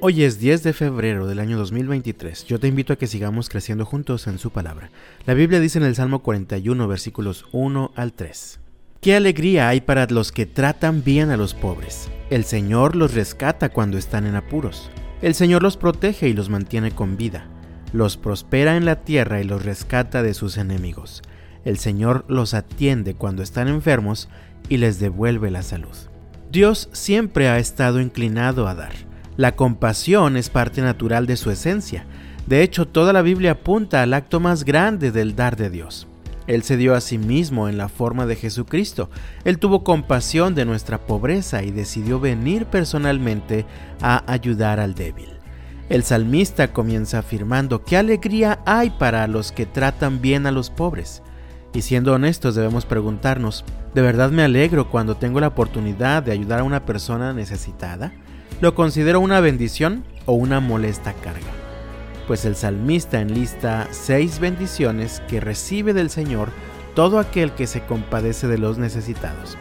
Hoy es 10 de febrero del año 2023. Yo te invito a que sigamos creciendo juntos en su palabra. La Biblia dice en el Salmo 41 versículos 1 al 3. Qué alegría hay para los que tratan bien a los pobres. El Señor los rescata cuando están en apuros. El Señor los protege y los mantiene con vida. Los prospera en la tierra y los rescata de sus enemigos. El Señor los atiende cuando están enfermos y les devuelve la salud. Dios siempre ha estado inclinado a dar la compasión es parte natural de su esencia. De hecho, toda la Biblia apunta al acto más grande del dar de Dios. Él se dio a sí mismo en la forma de Jesucristo. Él tuvo compasión de nuestra pobreza y decidió venir personalmente a ayudar al débil. El salmista comienza afirmando qué alegría hay para los que tratan bien a los pobres. Y siendo honestos debemos preguntarnos, ¿de verdad me alegro cuando tengo la oportunidad de ayudar a una persona necesitada? Lo considero una bendición o una molesta carga. Pues el salmista enlista seis bendiciones que recibe del Señor todo aquel que se compadece de los necesitados.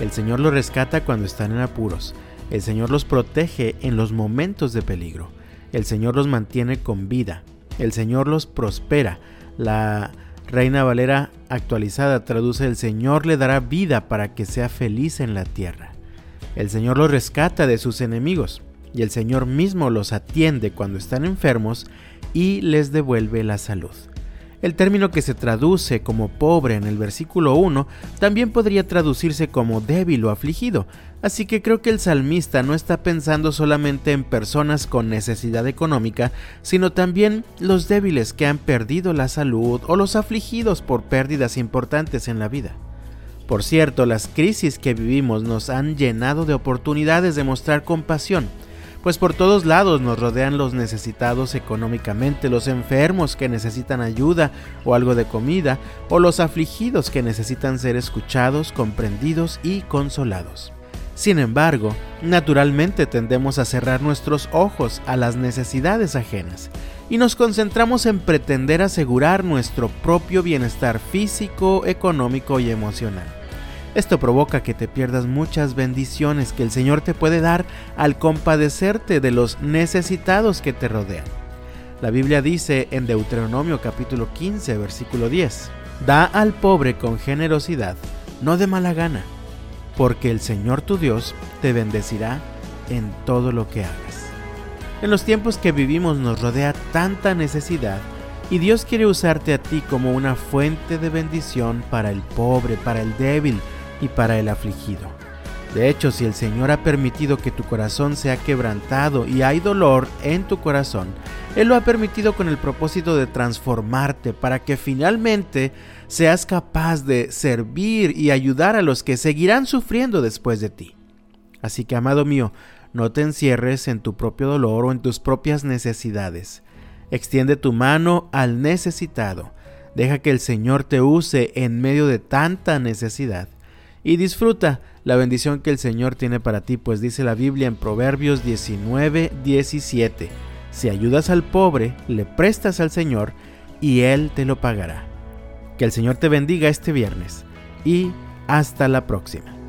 El Señor los rescata cuando están en apuros. El Señor los protege en los momentos de peligro. El Señor los mantiene con vida. El Señor los prospera. La Reina Valera actualizada traduce el Señor le dará vida para que sea feliz en la tierra. El Señor los rescata de sus enemigos y el Señor mismo los atiende cuando están enfermos y les devuelve la salud. El término que se traduce como pobre en el versículo 1 también podría traducirse como débil o afligido, así que creo que el salmista no está pensando solamente en personas con necesidad económica, sino también los débiles que han perdido la salud o los afligidos por pérdidas importantes en la vida. Por cierto, las crisis que vivimos nos han llenado de oportunidades de mostrar compasión, pues por todos lados nos rodean los necesitados económicamente, los enfermos que necesitan ayuda o algo de comida, o los afligidos que necesitan ser escuchados, comprendidos y consolados. Sin embargo, naturalmente tendemos a cerrar nuestros ojos a las necesidades ajenas y nos concentramos en pretender asegurar nuestro propio bienestar físico, económico y emocional. Esto provoca que te pierdas muchas bendiciones que el Señor te puede dar al compadecerte de los necesitados que te rodean. La Biblia dice en Deuteronomio capítulo 15 versículo 10, Da al pobre con generosidad, no de mala gana, porque el Señor tu Dios te bendecirá en todo lo que hagas. En los tiempos que vivimos nos rodea tanta necesidad y Dios quiere usarte a ti como una fuente de bendición para el pobre, para el débil, y para el afligido. De hecho, si el Señor ha permitido que tu corazón sea quebrantado y hay dolor en tu corazón, Él lo ha permitido con el propósito de transformarte para que finalmente seas capaz de servir y ayudar a los que seguirán sufriendo después de ti. Así que, amado mío, no te encierres en tu propio dolor o en tus propias necesidades. Extiende tu mano al necesitado. Deja que el Señor te use en medio de tanta necesidad y disfruta la bendición que el Señor tiene para ti, pues dice la Biblia en Proverbios 19, 17, si ayudas al pobre, le prestas al Señor y Él te lo pagará. Que el Señor te bendiga este viernes y hasta la próxima.